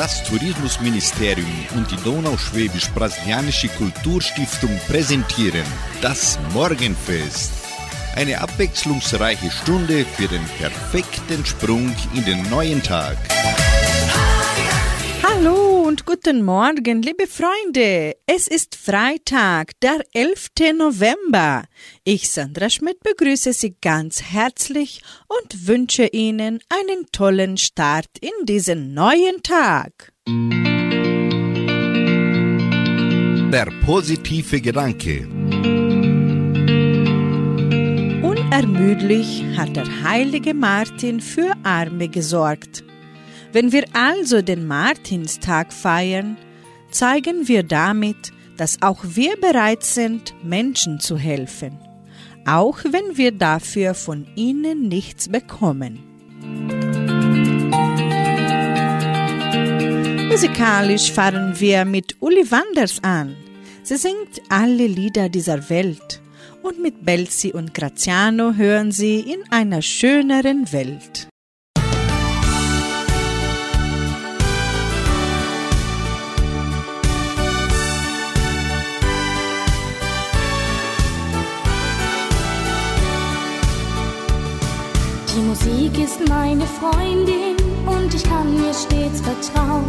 Das Tourismusministerium und die Donauschwäbisch-Brasilianische Kulturstiftung präsentieren das Morgenfest. Eine abwechslungsreiche Stunde für den perfekten Sprung in den neuen Tag. Hallo und guten Morgen, liebe Freunde. Es ist Freitag, der 11. November. Ich, Sandra Schmidt, begrüße Sie ganz herzlich und wünsche Ihnen einen tollen Start in diesen neuen Tag. Der positive Gedanke. Unermüdlich hat der heilige Martin für Arme gesorgt. Wenn wir also den Martinstag feiern, zeigen wir damit, dass auch wir bereit sind, Menschen zu helfen, auch wenn wir dafür von ihnen nichts bekommen. Musikalisch fahren wir mit Uli Wanders an. Sie singt alle Lieder dieser Welt und mit Belzi und Graziano hören Sie in einer schöneren Welt. Die Musik ist meine Freundin und ich kann ihr stets vertrauen,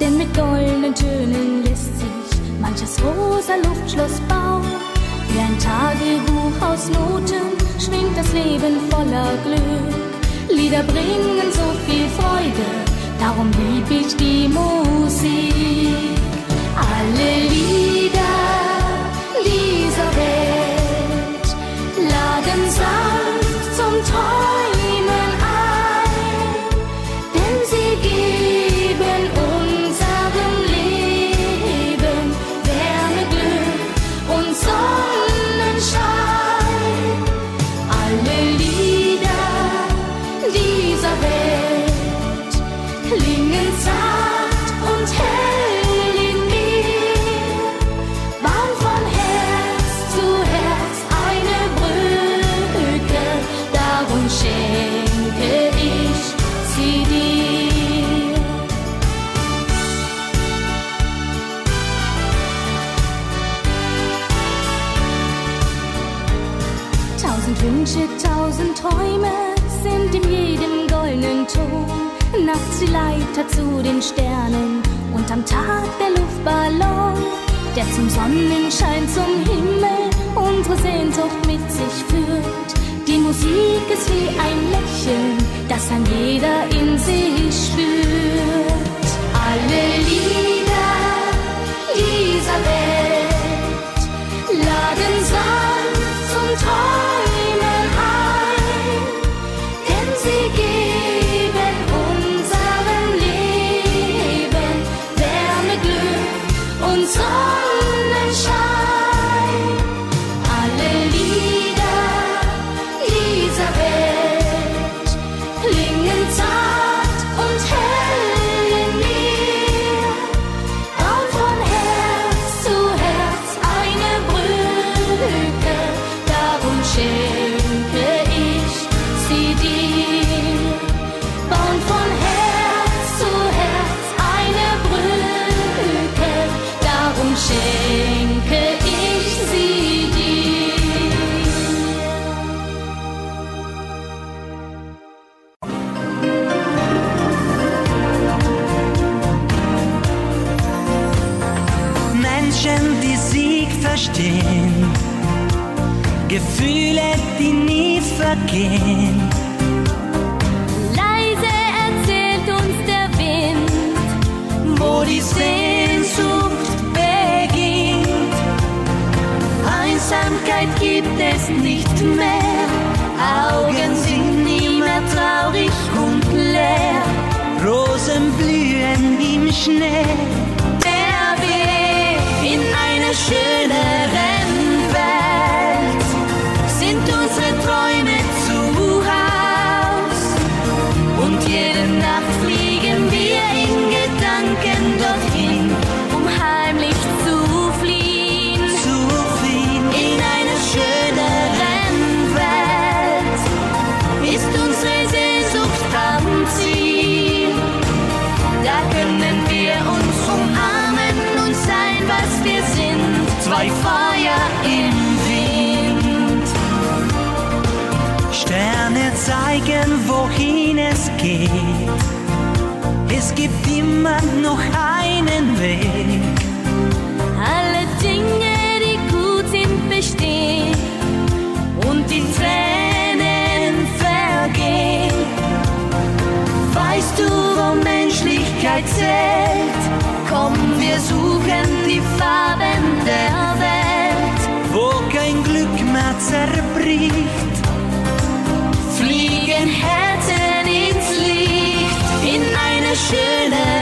denn mit goldenen Tönen lässt sich manches rosa Luftschloss bauen. Wie ein Tagebuch aus Noten schwingt das Leben voller Glück. Lieder bringen so viel Freude, darum lieb ich die Musik. Zum Sonnenschein, zum Himmel unsere Sehnsucht mit sich führt. Die Musik ist wie ein Lächeln, das ein jeder in sich spürt. Alle Lieder dieser Welt laden sanft Menschlichkeit zählt? Komm, wir suchen die Farben der Welt, wo kein Glück mehr zerbricht. Fliegen Herzen ins Licht in eine schönere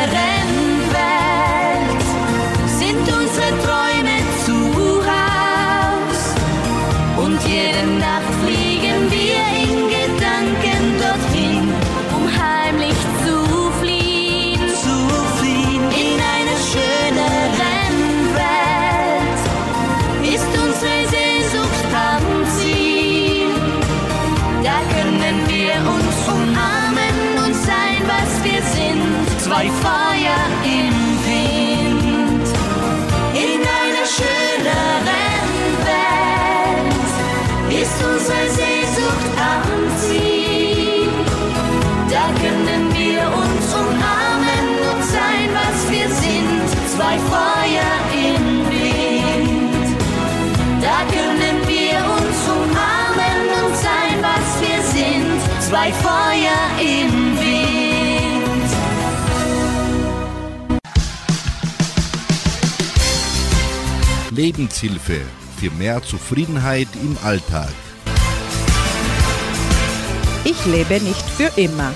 Zwei Feuer im Wind. Lebenshilfe für mehr Zufriedenheit im Alltag. Ich lebe nicht für immer.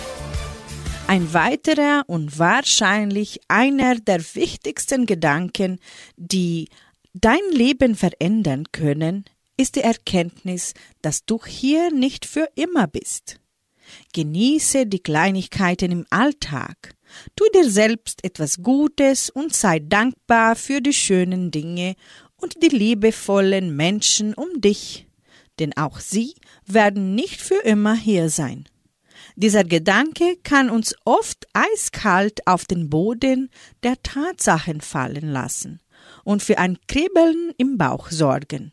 Ein weiterer und wahrscheinlich einer der wichtigsten Gedanken, die dein Leben verändern können, ist die Erkenntnis, dass du hier nicht für immer bist. Genieße die Kleinigkeiten im Alltag. Tu dir selbst etwas Gutes und sei dankbar für die schönen Dinge und die liebevollen Menschen um dich, denn auch sie werden nicht für immer hier sein. Dieser Gedanke kann uns oft eiskalt auf den Boden der Tatsachen fallen lassen und für ein Kribbeln im Bauch sorgen.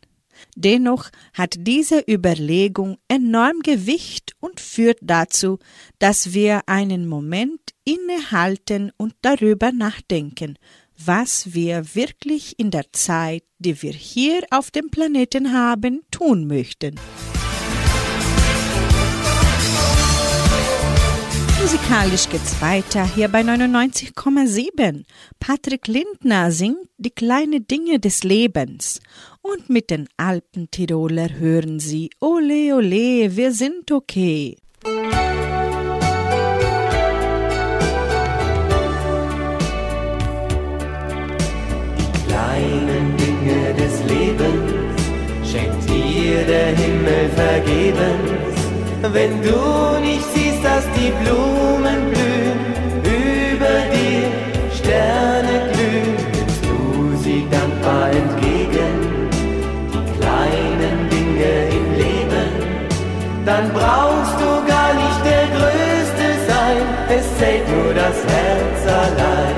Dennoch hat diese Überlegung enorm Gewicht und führt dazu, dass wir einen Moment innehalten und darüber nachdenken, was wir wirklich in der Zeit, die wir hier auf dem Planeten haben, tun möchten. Musikalisch geht's weiter hier bei 99,7. Patrick Lindner singt Die kleinen Dinge des Lebens. Und mit den Alpentiroler hören sie Ole ole, wir sind okay. kleinen Dinge des Lebens schenkt dir der Himmel vergebens. Wenn du nicht siehst, dass die Blumen blühen, über dir Sterne glühen, nimmst du sie dankbar entgegen. Zählt nur das Herz allein.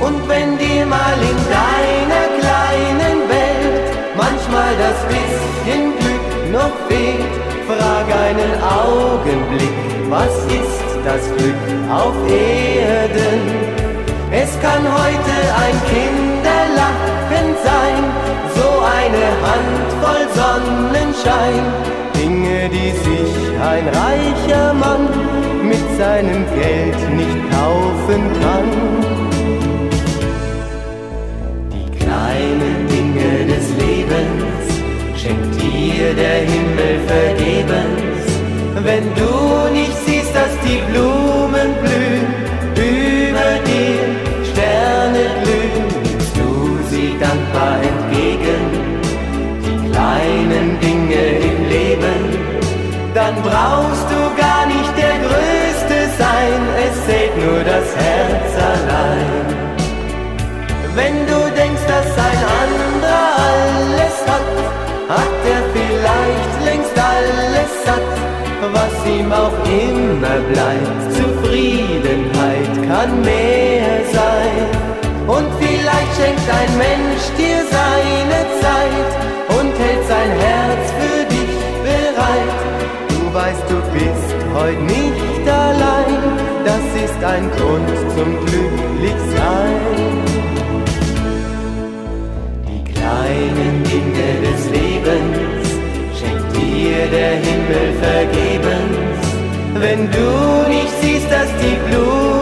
Und wenn dir mal in deiner kleinen Welt manchmal das bisschen Glück noch fehlt, frag einen Augenblick, was ist das Glück auf Erden? Es kann heute ein Kinderlachen sein, so eine Handvoll Sonnenschein, Dinge, die sich ein reicher Mann mit seinem Geld nicht kaufen kann. Die kleinen Dinge des Lebens schenkt dir der Himmel vergebens. Wenn du nicht siehst, dass die Blumen blühen, über dir Sterne glühen, nimmst du sie dankbar entgegen. Die kleinen Dinge im Leben, dann brauchst du das Herz allein. Wenn du denkst, dass ein anderer alles hat, hat er vielleicht längst alles satt, was ihm auch immer bleibt. Zufriedenheit kann mehr sein. Und vielleicht schenkt ein Mensch dir seine Zeit und hält sein Herz für dich bereit. Du weißt, du bist heute nicht allein es ist ein Grund zum Glücklichsein. Die kleinen Dinge des Lebens schenkt dir der Himmel vergebens, wenn du nicht siehst, dass die Blut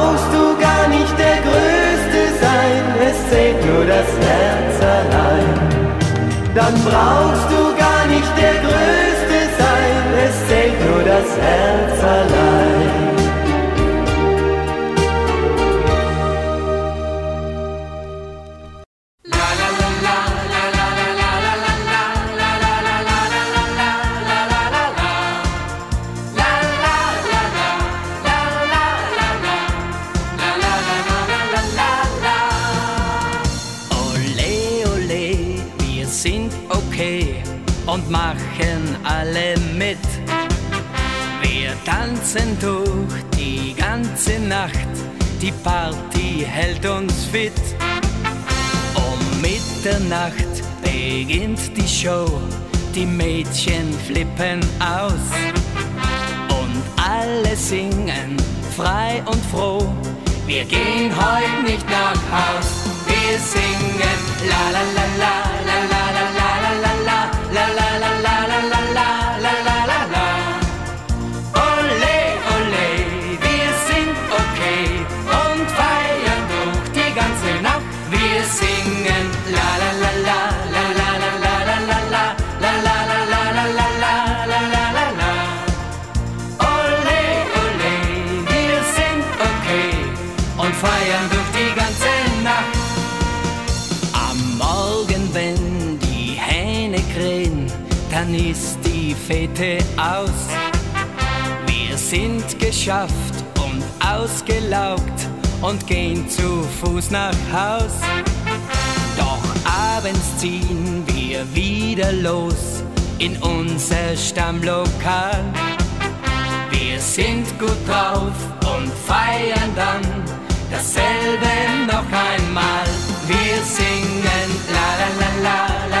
brauchst du gar nicht der Größte sein, es zählt nur das Herz allein. sind geschafft und ausgelaugt und gehen zu Fuß nach Haus. Doch abends ziehen wir wieder los in unser Stammlokal. Wir sind gut drauf und feiern dann dasselbe noch einmal. Wir singen la la la la la.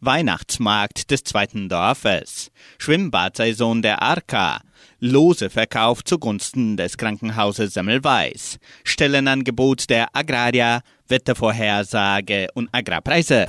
Weihnachtsmarkt des zweiten Dorfes, Schwimmbadsaison der Arka, Loseverkauf zugunsten des Krankenhauses Semmelweis, Stellenangebot der Agraria, Wettervorhersage und Agrarpreise.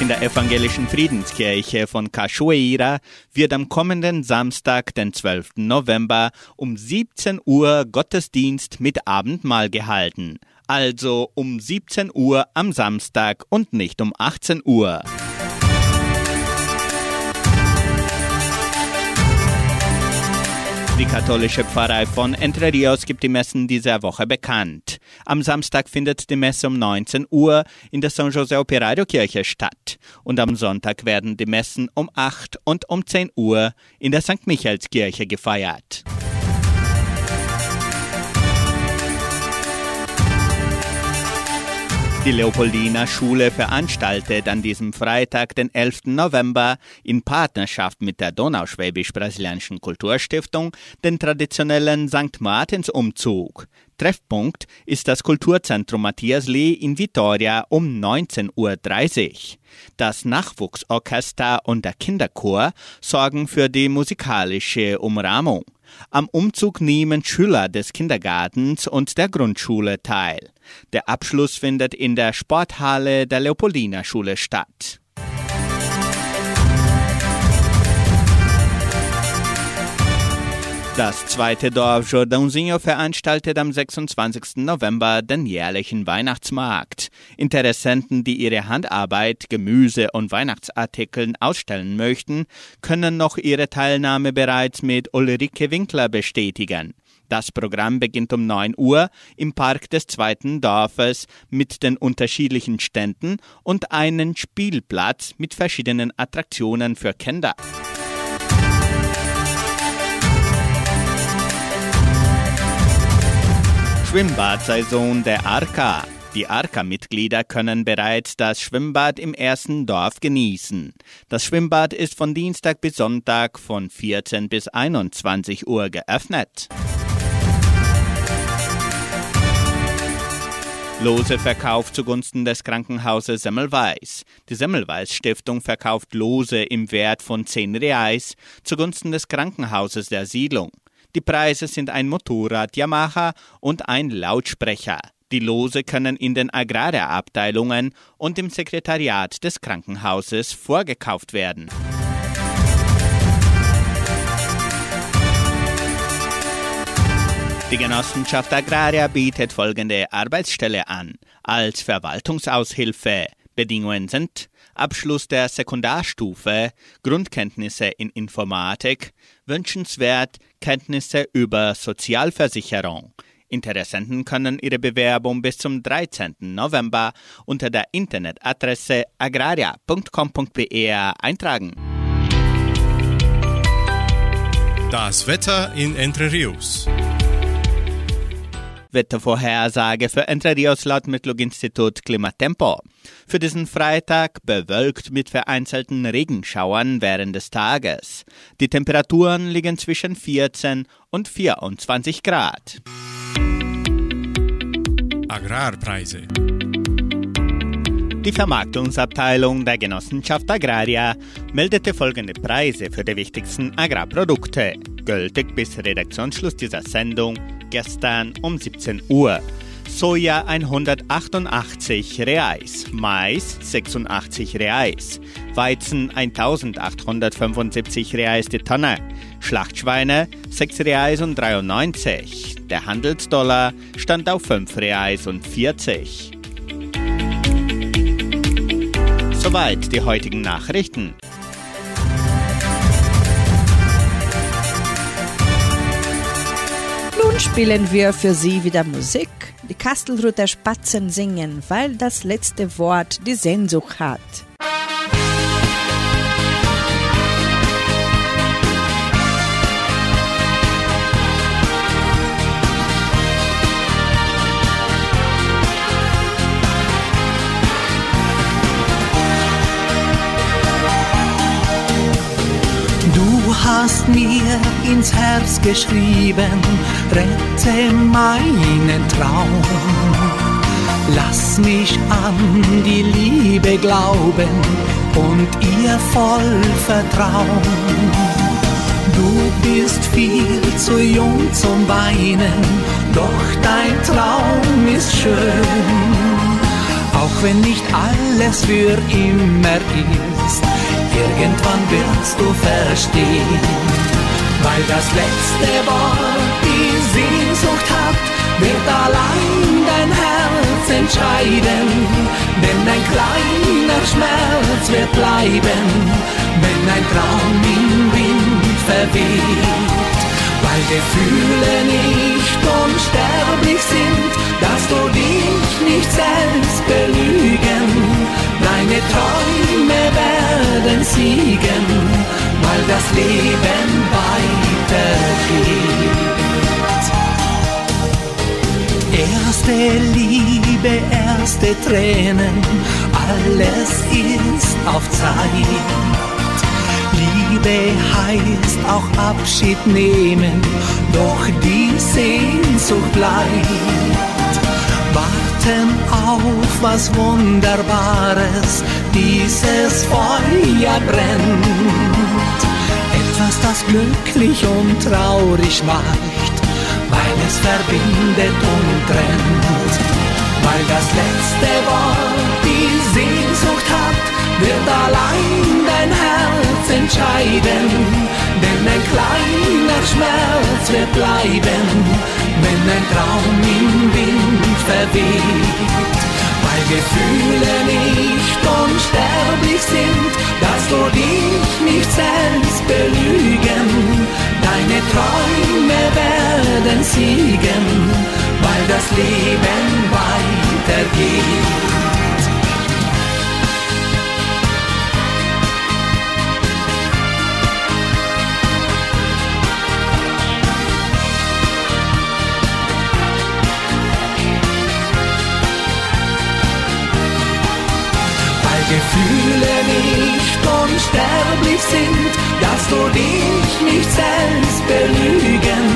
In der evangelischen Friedenskirche von Cachoeira wird am kommenden Samstag, den 12. November, um 17 Uhr Gottesdienst mit Abendmahl gehalten. Also um 17 Uhr am Samstag und nicht um 18 Uhr. Die katholische Pfarrei von Entre Rios gibt die Messen dieser Woche bekannt. Am Samstag findet die Messe um 19 Uhr in der San José Operario Kirche statt. Und am Sonntag werden die Messen um 8 und um 10 Uhr in der St. Michaelskirche gefeiert. Die Leopoldina Schule veranstaltet an diesem Freitag, den 11. November, in Partnerschaft mit der Donauschwäbisch-Brasilianischen Kulturstiftung den traditionellen St. Martins-Umzug. Treffpunkt ist das Kulturzentrum Matthias Lee in Vitoria um 19.30 Uhr. Das Nachwuchsorchester und der Kinderchor sorgen für die musikalische Umrahmung. Am Umzug nehmen Schüler des Kindergartens und der Grundschule teil. Der Abschluss findet in der Sporthalle der Leopoldina Schule statt. Das zweite Dorf Jordãozinho veranstaltet am 26. November den jährlichen Weihnachtsmarkt. Interessenten, die ihre Handarbeit, Gemüse und Weihnachtsartikeln ausstellen möchten, können noch ihre Teilnahme bereits mit Ulrike Winkler bestätigen. Das Programm beginnt um 9 Uhr im Park des zweiten Dorfes mit den unterschiedlichen Ständen und einen Spielplatz mit verschiedenen Attraktionen für Kinder. Schwimmbadsaison der Arka. Die Arka-Mitglieder können bereits das Schwimmbad im ersten Dorf genießen. Das Schwimmbad ist von Dienstag bis Sonntag von 14 bis 21 Uhr geöffnet. Lose verkauft zugunsten des Krankenhauses Semmelweis. Die Semmelweis Stiftung verkauft Lose im Wert von 10 Reais zugunsten des Krankenhauses der Siedlung. Die Preise sind ein Motorrad Yamaha und ein Lautsprecher. Die Lose können in den Agrarabteilungen und im Sekretariat des Krankenhauses vorgekauft werden. Die Genossenschaft Agraria bietet folgende Arbeitsstelle an. Als Verwaltungsaushilfe. Bedingungen sind Abschluss der Sekundarstufe, Grundkenntnisse in Informatik, wünschenswert Kenntnisse über Sozialversicherung. Interessenten können ihre Bewerbung bis zum 13. November unter der Internetadresse agraria.com.br eintragen. Das Wetter in Entre Rios. Wettervorhersage für Entre Rios laut Metlog-Institut Klimatempo. Für diesen Freitag bewölkt mit vereinzelten Regenschauern während des Tages. Die Temperaturen liegen zwischen 14 und 24 Grad. Agrarpreise. Die Vermarktungsabteilung der Genossenschaft Agraria meldete folgende Preise für die wichtigsten Agrarprodukte, gültig bis Redaktionsschluss dieser Sendung gestern um 17 Uhr. Soja 188 Reais, Mais 86 Reais, Weizen 1875 Reais die Tonne, Schlachtschweine 6 Reais und 93. Der Handelsdollar stand auf 5 Reais und 40. Soweit die heutigen Nachrichten. Spielen wir für Sie wieder Musik. Die Kastelruther Spatzen singen, weil das letzte Wort die Sehnsucht hat. Hast mir ins Herz geschrieben, rette meinen Traum. Lass mich an die Liebe glauben und ihr voll vertrauen. Du bist viel zu jung zum Weinen, doch dein Traum ist schön. Auch wenn nicht alle es für immer ist. Irgendwann wirst du verstehen, weil das letzte Wort die Sehnsucht hat, wird allein dein Herz entscheiden. Denn ein kleiner Schmerz wird bleiben, wenn ein Traum im Wind verweht. Weil Gefühle nicht unsterblich sind, nicht selbst belügen. Deine Träume werden siegen, weil das Leben weitergeht. Erste Liebe, erste Tränen, alles ist auf Zeit. Liebe heißt auch Abschied nehmen, doch die Sehnsucht bleibt. Warten auf was Wunderbares, dieses Feuer brennt. Etwas, das glücklich und traurig macht, weil es verbindet und trennt. Weil das letzte Wort die Sehnsucht hat, wird allein dein Herz entscheiden. Denn ein kleiner Schmerz wird bleiben, wenn ein Traum im Wind verweht. Weil Gefühle nicht unsterblich sind, dass du dich nicht selbst belügen. Deine Träume werden siegen, weil das Leben weitergeht. Unsterblich sind, dass du dich nicht selbst belügen.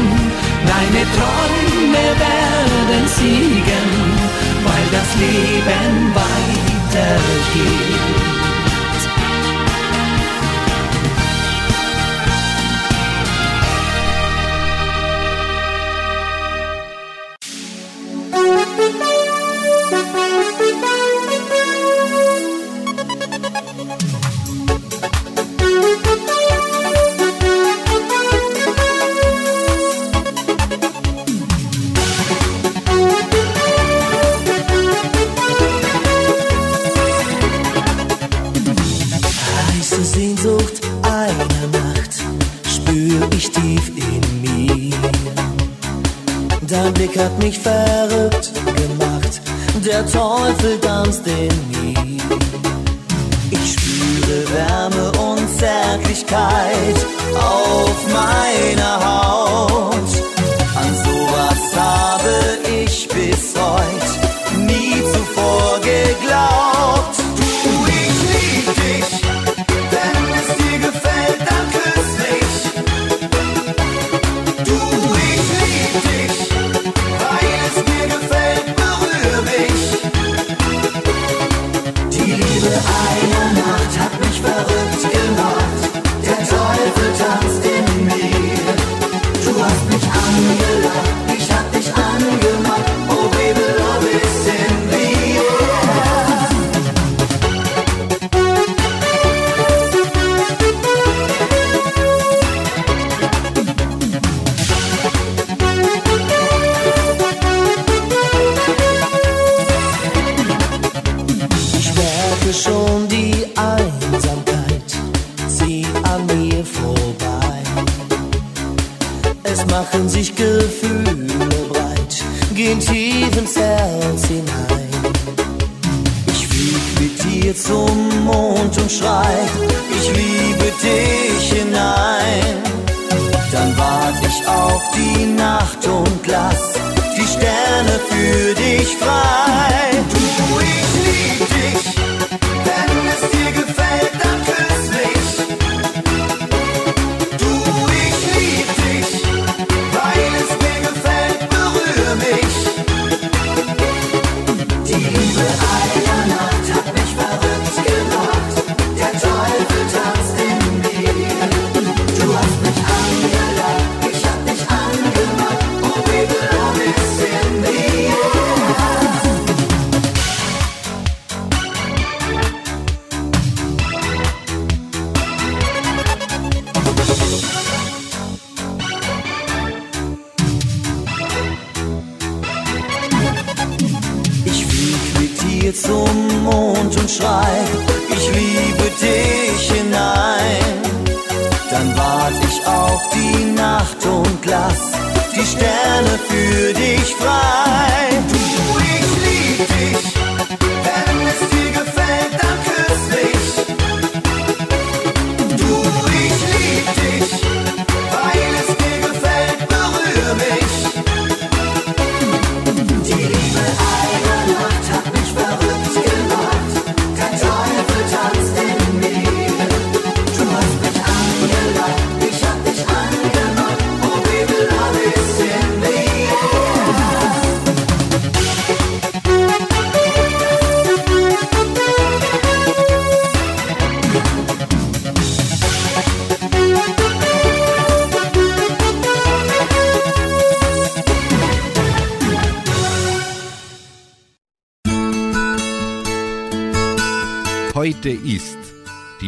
Deine Träume werden siegen, weil das Leben weitergeht.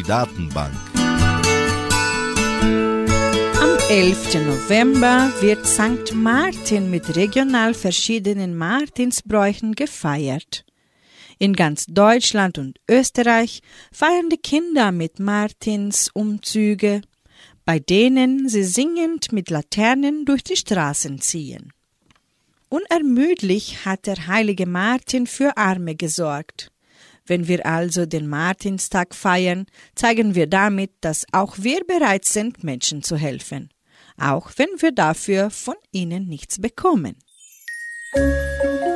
Datenbank. Am 11. November wird St. Martin mit regional verschiedenen Martinsbräuchen gefeiert. In ganz Deutschland und Österreich feiern die Kinder mit Martinsumzüge, bei denen sie singend mit Laternen durch die Straßen ziehen. Unermüdlich hat der heilige Martin für Arme gesorgt. Wenn wir also den Martinstag feiern, zeigen wir damit, dass auch wir bereit sind, Menschen zu helfen, auch wenn wir dafür von ihnen nichts bekommen. Musik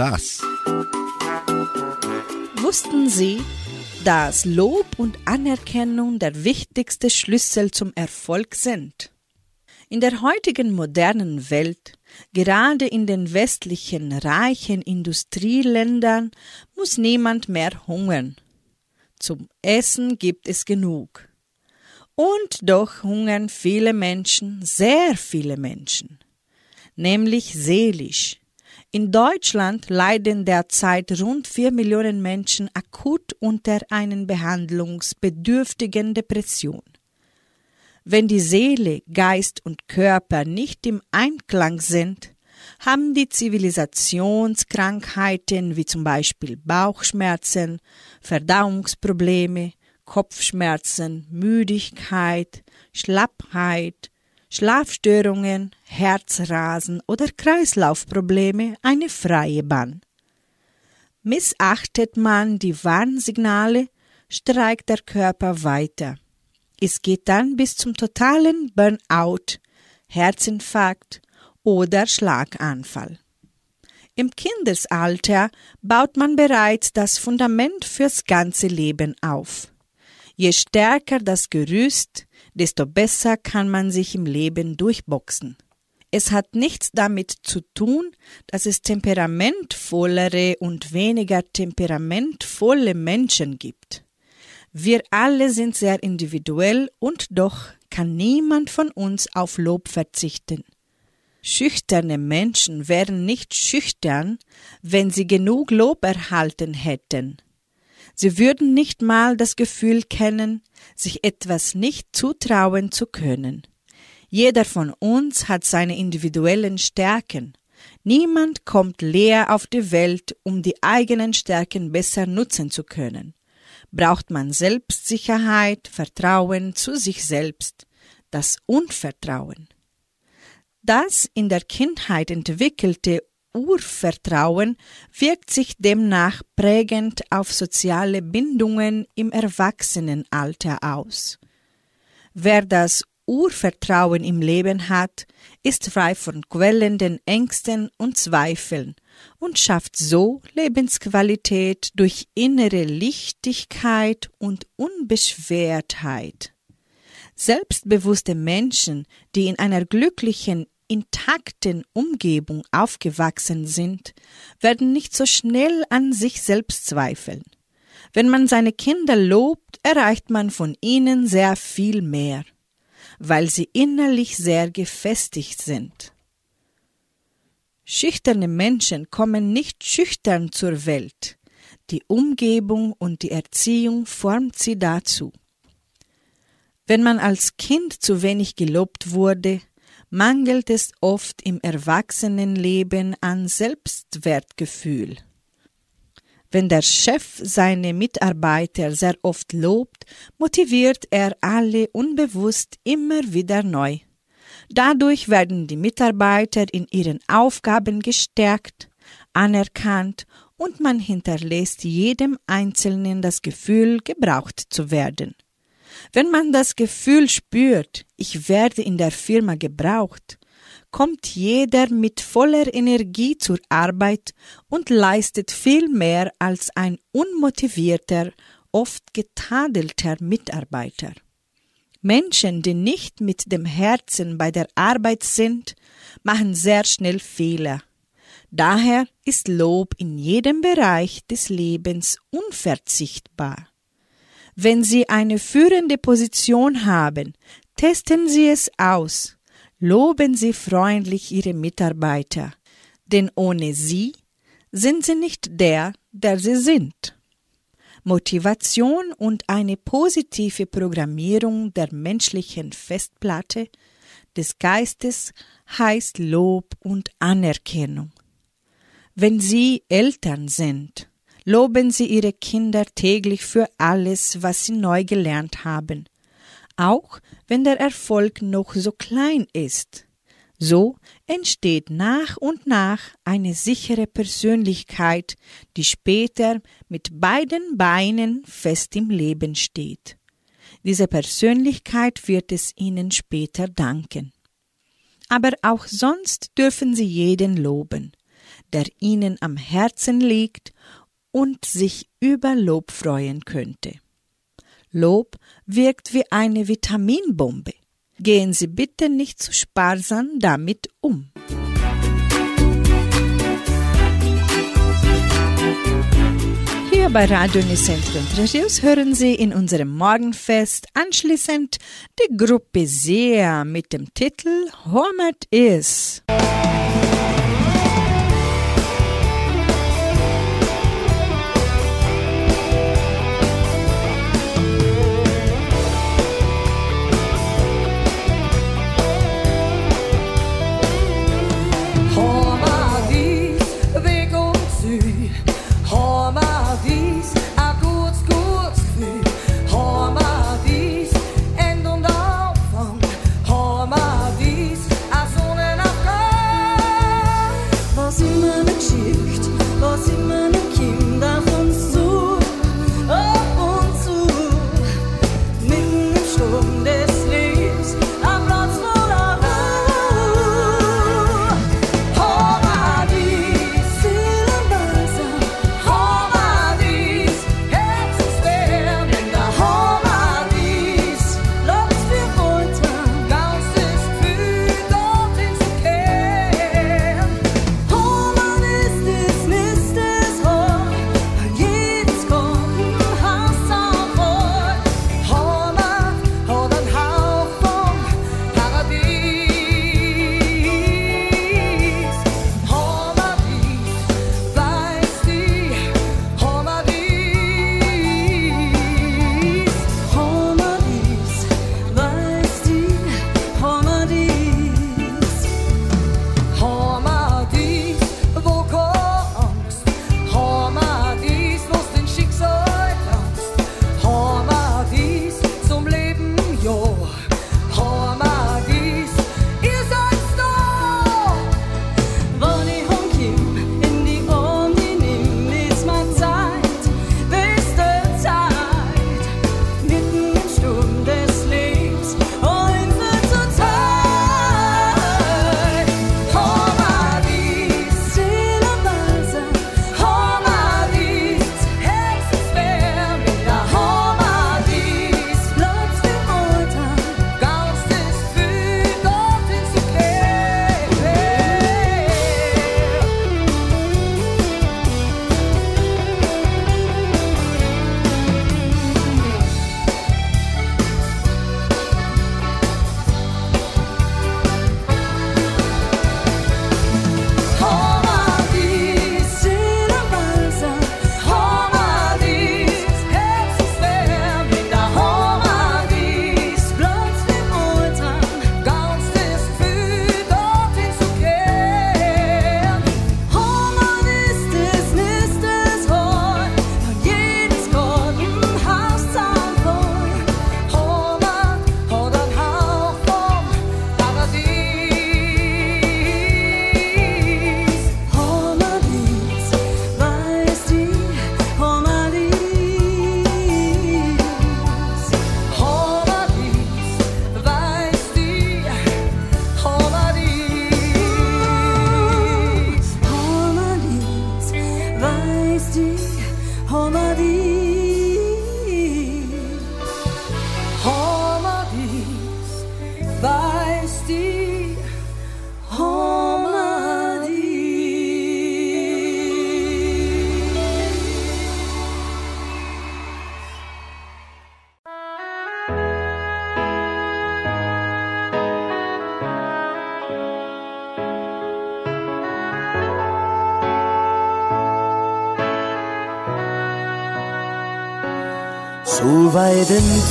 das? Wussten Sie, dass Lob und Anerkennung der wichtigste Schlüssel zum Erfolg sind? In der heutigen modernen Welt, gerade in den westlichen reichen Industrieländern, muss niemand mehr hungern. Zum Essen gibt es genug. Und doch hungern viele Menschen, sehr viele Menschen, nämlich seelisch. In Deutschland leiden derzeit rund vier Millionen Menschen akut unter einer behandlungsbedürftigen Depression. Wenn die Seele, Geist und Körper nicht im Einklang sind, haben die Zivilisationskrankheiten wie zum Beispiel Bauchschmerzen, Verdauungsprobleme, Kopfschmerzen, Müdigkeit, Schlappheit, Schlafstörungen, Herzrasen oder Kreislaufprobleme eine freie Bahn. Missachtet man die Warnsignale, streikt der Körper weiter. Es geht dann bis zum totalen Burnout, Herzinfarkt oder Schlaganfall. Im Kindesalter baut man bereits das Fundament fürs ganze Leben auf. Je stärker das Gerüst, desto besser kann man sich im Leben durchboxen. Es hat nichts damit zu tun, dass es temperamentvollere und weniger temperamentvolle Menschen gibt. Wir alle sind sehr individuell und doch kann niemand von uns auf Lob verzichten. Schüchterne Menschen wären nicht schüchtern, wenn sie genug Lob erhalten hätten. Sie würden nicht mal das Gefühl kennen, sich etwas nicht zutrauen zu können. Jeder von uns hat seine individuellen Stärken. Niemand kommt leer auf die Welt, um die eigenen Stärken besser nutzen zu können. Braucht man Selbstsicherheit, Vertrauen zu sich selbst, das Unvertrauen. Das in der Kindheit entwickelte Urvertrauen wirkt sich demnach prägend auf soziale Bindungen im Erwachsenenalter aus. Wer das Urvertrauen im Leben hat, ist frei von quellenden Ängsten und Zweifeln und schafft so Lebensqualität durch innere Lichtigkeit und Unbeschwertheit. Selbstbewusste Menschen, die in einer glücklichen, intakten Umgebung aufgewachsen sind, werden nicht so schnell an sich selbst zweifeln. Wenn man seine Kinder lobt, erreicht man von ihnen sehr viel mehr, weil sie innerlich sehr gefestigt sind. Schüchterne Menschen kommen nicht schüchtern zur Welt. Die Umgebung und die Erziehung formt sie dazu. Wenn man als Kind zu wenig gelobt wurde, mangelt es oft im Erwachsenenleben an Selbstwertgefühl. Wenn der Chef seine Mitarbeiter sehr oft lobt, motiviert er alle unbewusst immer wieder neu. Dadurch werden die Mitarbeiter in ihren Aufgaben gestärkt, anerkannt und man hinterlässt jedem Einzelnen das Gefühl, gebraucht zu werden. Wenn man das Gefühl spürt, ich werde in der Firma gebraucht, kommt jeder mit voller Energie zur Arbeit und leistet viel mehr als ein unmotivierter, oft getadelter Mitarbeiter. Menschen, die nicht mit dem Herzen bei der Arbeit sind, machen sehr schnell Fehler. Daher ist Lob in jedem Bereich des Lebens unverzichtbar. Wenn Sie eine führende Position haben, testen Sie es aus. Loben Sie freundlich Ihre Mitarbeiter, denn ohne sie sind Sie nicht der, der Sie sind. Motivation und eine positive Programmierung der menschlichen Festplatte des Geistes heißt Lob und Anerkennung. Wenn Sie Eltern sind, loben Sie Ihre Kinder täglich für alles, was sie neu gelernt haben, auch wenn der Erfolg noch so klein ist. So entsteht nach und nach eine sichere Persönlichkeit, die später mit beiden Beinen fest im Leben steht. Diese Persönlichkeit wird es Ihnen später danken. Aber auch sonst dürfen Sie jeden loben, der Ihnen am Herzen liegt und sich über Lob freuen könnte. Lob wirkt wie eine Vitaminbombe. Gehen Sie bitte nicht zu sparsam damit um. Hier bei Radio Nicentro Trejus hören Sie in unserem Morgenfest anschließend die Gruppe Sea mit dem Titel Hormet is.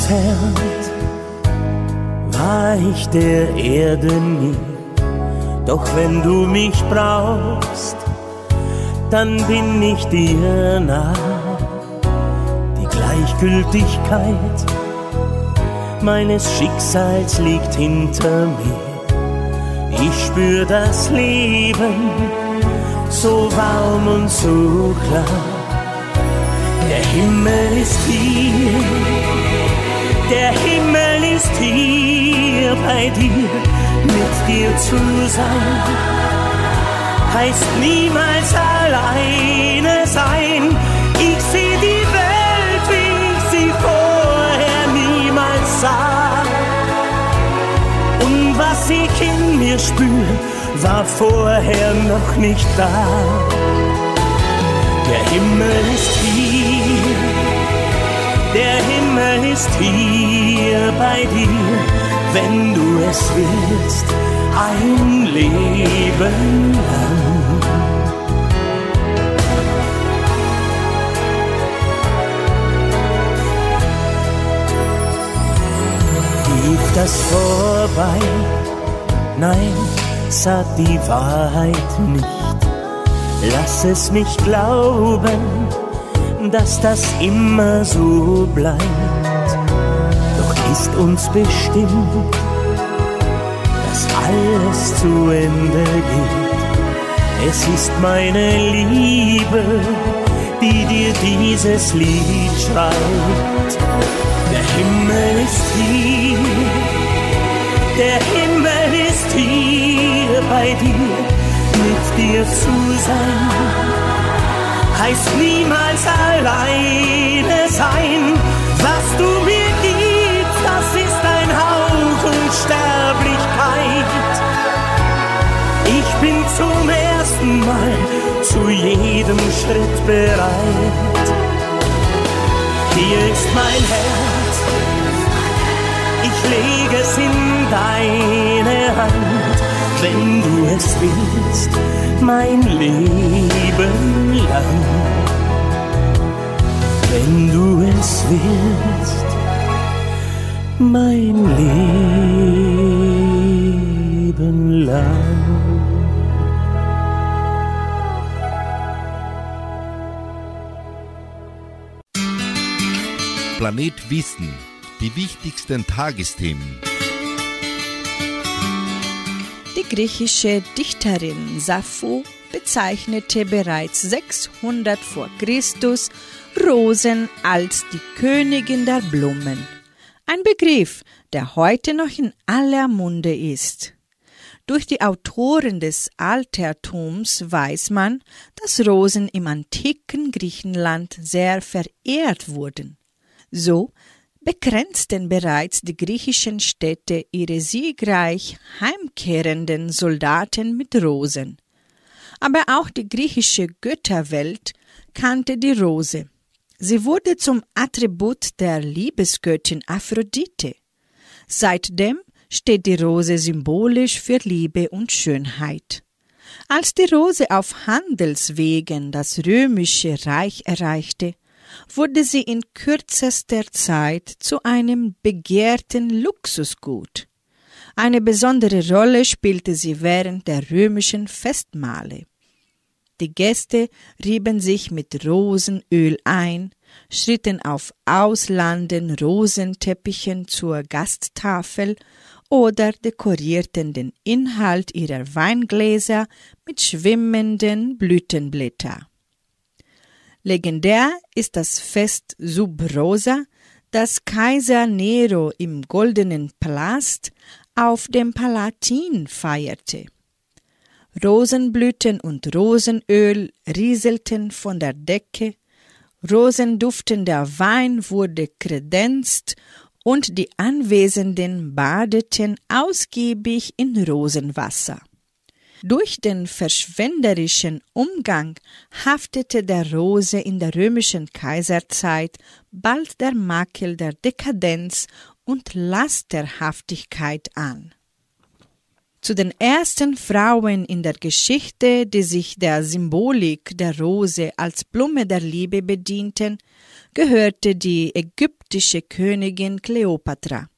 Entfernt war ich der Erde nie. Doch wenn du mich brauchst, dann bin ich dir nah. Die Gleichgültigkeit meines Schicksals liegt hinter mir. Ich spür das Leben so warm und so klar. Der Himmel ist hier, der Himmel ist hier bei dir, mit dir zu sein. Heißt niemals alleine sein. Ich seh die Welt, wie ich sie vorher niemals sah. Und was ich in mir spür, war vorher noch nicht da. Der Himmel ist hier, der Himmel ist hier bei dir, wenn du es willst, ein Leben lang. Geht das vorbei? Nein, sagt die Wahrheit nicht. Lass es mich glauben, dass das immer so bleibt. Doch ist uns bestimmt, dass alles zu Ende geht. Es ist meine Liebe, die dir dieses Lied schreibt. Der Himmel ist hier, der Himmel ist hier bei dir, mit dir zu sein. Heißt niemals alleine sein, was du mir gibst, das ist ein Hauch Unsterblichkeit. Ich bin zum ersten Mal zu jedem Schritt bereit. Hier ist mein Herz, ich lege es in deine Hand, wenn du es willst, mein Leben lang. Wenn du es willst, mein Leben lang. Planet Wissen. Die wichtigsten Tagesthemen. Griechische Dichterin Sappho bezeichnete bereits 600 vor Christus Rosen als die Königin der Blumen. Ein Begriff, der heute noch in aller Munde ist. Durch die Autoren des Altertums weiß man, dass Rosen im antiken Griechenland sehr verehrt wurden. So begrenzten bereits die griechischen Städte ihre siegreich heimkehrenden Soldaten mit Rosen. Aber auch die griechische Götterwelt kannte die Rose. Sie wurde zum Attribut der Liebesgöttin Aphrodite. Seitdem steht die Rose symbolisch für Liebe und Schönheit. Als die Rose auf Handelswegen das römische Reich erreichte, wurde sie in kürzester Zeit zu einem begehrten Luxusgut. Eine besondere Rolle spielte sie während der römischen Festmahle. Die Gäste rieben sich mit Rosenöl ein, schritten auf auslanden Rosenteppichen zur Gasttafel oder dekorierten den Inhalt ihrer Weingläser mit schwimmenden Blütenblätter. Legendär ist das Fest Subrosa, das Kaiser Nero im Goldenen Palast auf dem Palatin feierte. Rosenblüten und Rosenöl rieselten von der Decke, rosenduftender Wein wurde kredenzt und die Anwesenden badeten ausgiebig in Rosenwasser. Durch den verschwenderischen Umgang haftete der Rose in der römischen Kaiserzeit bald der Makel der Dekadenz und Lasterhaftigkeit an. Zu den ersten Frauen in der Geschichte, die sich der Symbolik der Rose als Blume der Liebe bedienten, gehörte die ägyptische Königin Kleopatra.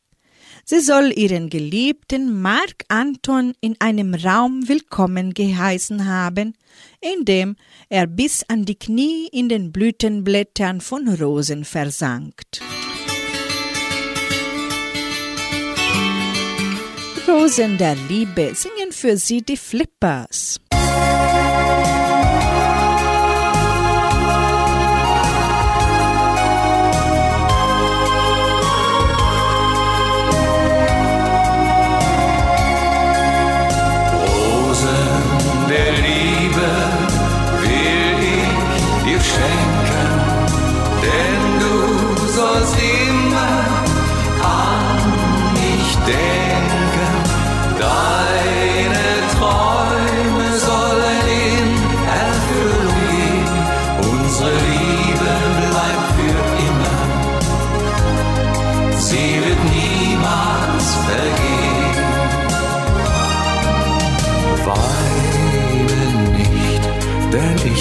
Sie soll ihren geliebten Mark Anton in einem Raum willkommen geheißen haben, in dem er bis an die Knie in den Blütenblättern von Rosen versank. Rosen der Liebe singen für sie die Flippers.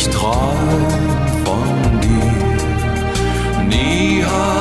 Ich träum von dir. Nie habe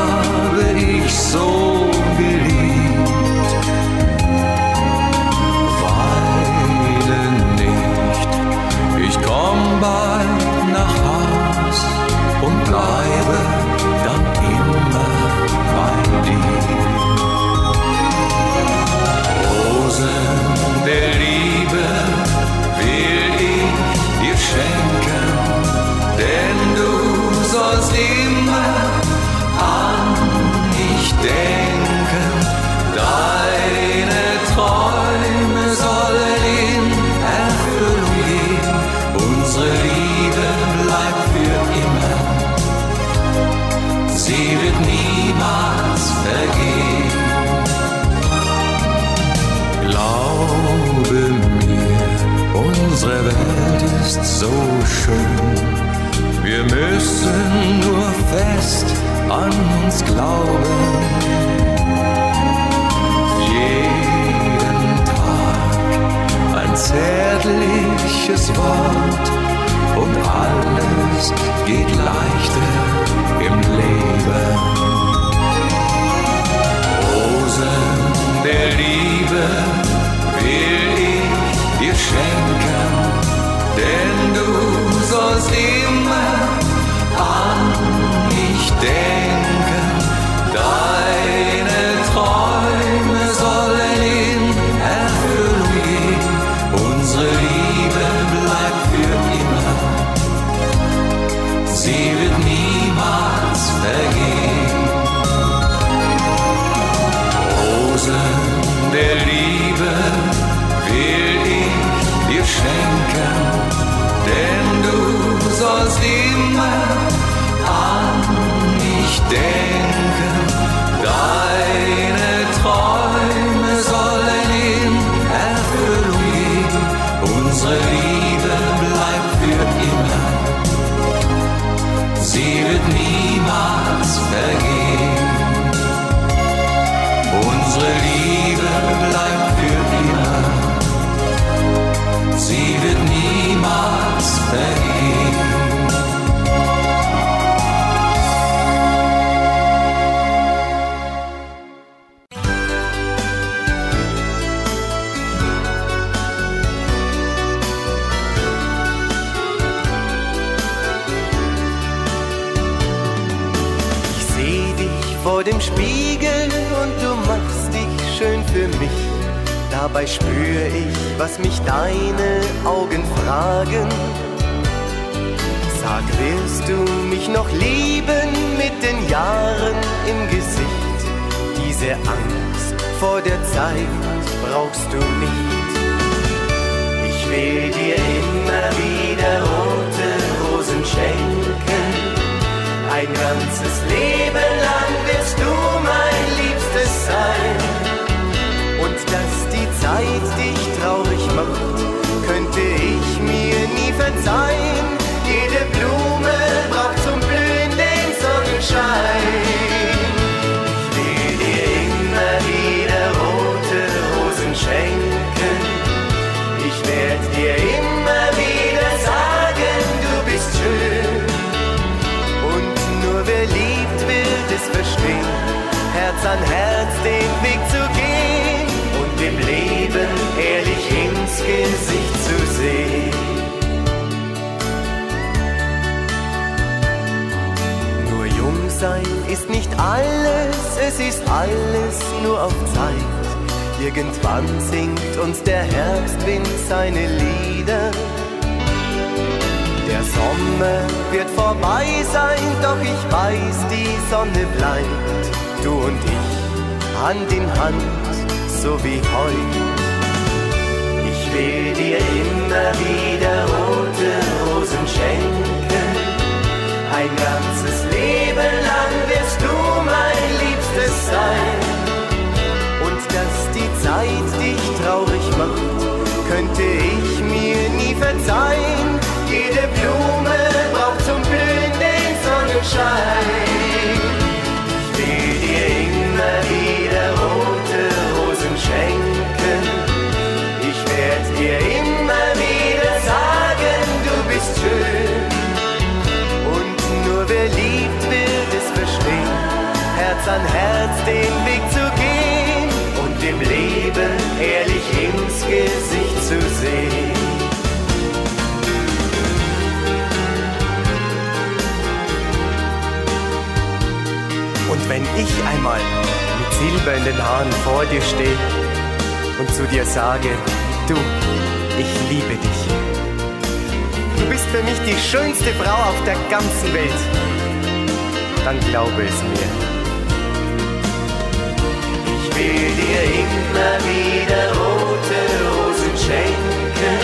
dem Spiegel und du machst dich schön für mich. Dabei spür ich, was mich deine Augen fragen. Sag, wirst du mich noch lieben mit den Jahren im Gesicht? Diese Angst vor der Zeit brauchst du nicht. Ich will dir immer wieder rote Rosen schenken. Ein ganzes Leben lang wirst du mein Liebstes sein. Und dass die Zeit dich traurig macht, könnte ich mir nie verzeihen. Jede Blume braucht zum Blühen den Sonnenschein. Ist nicht alles, es ist alles nur auf Zeit. Irgendwann singt uns der Herbstwind seine Lieder. Der Sommer wird vorbei sein, doch ich weiß, die Sonne bleibt. Du und ich, Hand in Hand, so wie heute. Ich will dir immer wieder rote Rosen schenken. Ein ganzes Leben lang wirst du mein Liebstes sein. Und dass die Zeit dich traurig macht, könnte ich mir nie verzeihen. Jede Blume braucht zum Blühen den Sonnenschein. An Herz den Weg zu gehen und dem Leben ehrlich ins Gesicht zu sehen. Und wenn ich einmal mit Silber in den Haaren vor dir stehe und zu dir sage, du, ich liebe dich. Du bist für mich die schönste Frau auf der ganzen Welt. Dann glaube es mir. Ich will dir immer wieder rote Rosen schenken.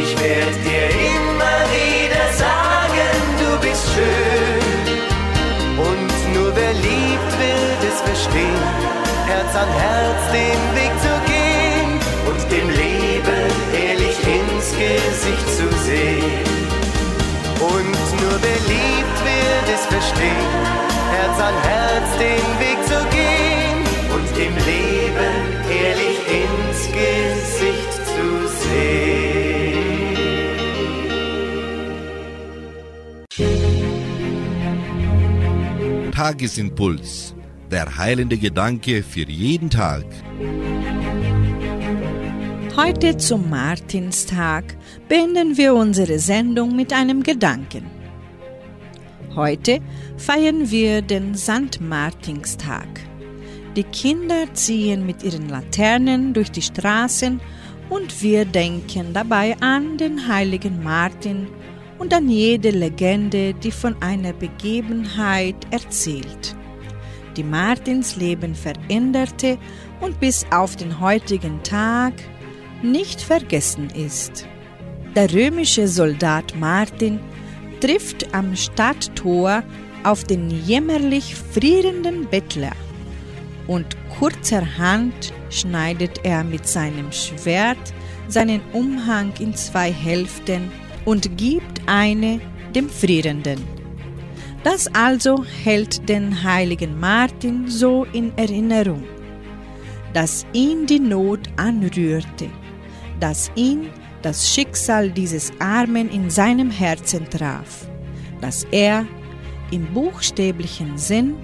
Ich werde dir immer wieder sagen, du bist schön. Und nur wer liebt, wird es verstehen. Herz an Herz den Weg zu gehen und dem Leben ehrlich ins Gesicht zu sehen. Und nur wer liebt, wird es verstehen. Herz an Herz den Weg zu gehen dem Leben ehrlich ins Gesicht zu sehen. Tagesimpuls. Der heilende Gedanke für jeden Tag. Heute zum Martinstag beenden wir unsere Sendung mit einem Gedanken. Heute feiern wir den St. Martinstag. Die Kinder ziehen mit ihren Laternen durch die Straßen und wir denken dabei an den heiligen Martin und an jede Legende, die von einer Begebenheit erzählt, die Martins Leben veränderte und bis auf den heutigen Tag nicht vergessen ist. Der römische Soldat Martin trifft am Stadttor auf den jämmerlich frierenden Bettler und kurzerhand schneidet er mit seinem Schwert seinen Umhang in zwei Hälften und gibt eine dem Frierenden. Das also hält den heiligen Martin so in Erinnerung, dass ihn die Not anrührte, dass ihn das Schicksal dieses Armen in seinem Herzen traf, dass er im buchstäblichen Sinn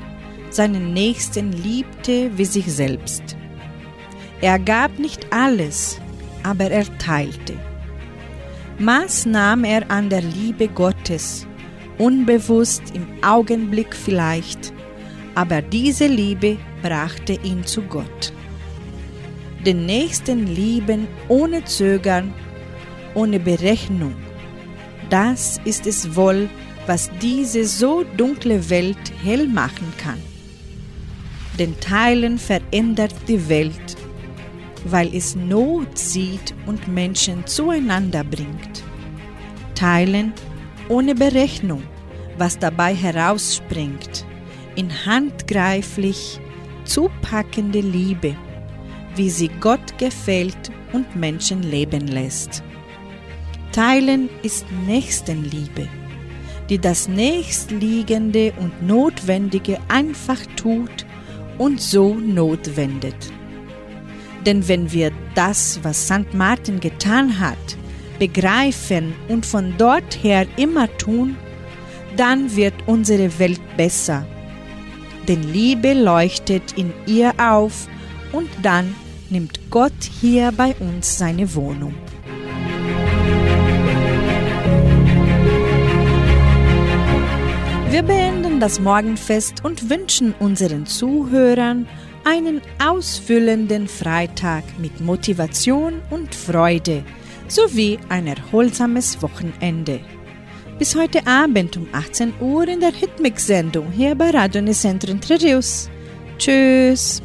seinen Nächsten liebte wie sich selbst. Er gab nicht alles, aber er teilte. Maß nahm er an der Liebe Gottes, unbewusst im Augenblick vielleicht, aber diese Liebe brachte ihn zu Gott. Den Nächsten lieben ohne Zögern, ohne Berechnung. Das ist es wohl, was diese so dunkle Welt hell machen kann. Denn Teilen verändert die Welt, weil es Not sieht und Menschen zueinander bringt. Teilen ohne Berechnung, was dabei herausspringt, in handgreiflich zupackende Liebe, wie sie Gott gefällt und Menschen leben lässt. Teilen ist Nächstenliebe, die das Nächstliegende und Notwendige einfach tut und so notwendet. Denn wenn wir das, was St. Martin getan hat, begreifen und von dort her immer tun, dann wird unsere Welt besser. Denn Liebe leuchtet in ihr auf und dann nimmt Gott hier bei uns seine Wohnung. Wir beenden das Morgenfest und wünschen unseren Zuhörern einen ausfüllenden Freitag mit Motivation und Freude sowie ein erholsames Wochenende. Bis heute Abend um 18 Uhr in der Hitmix-Sendung hier bei Radio Rios. Tschüss!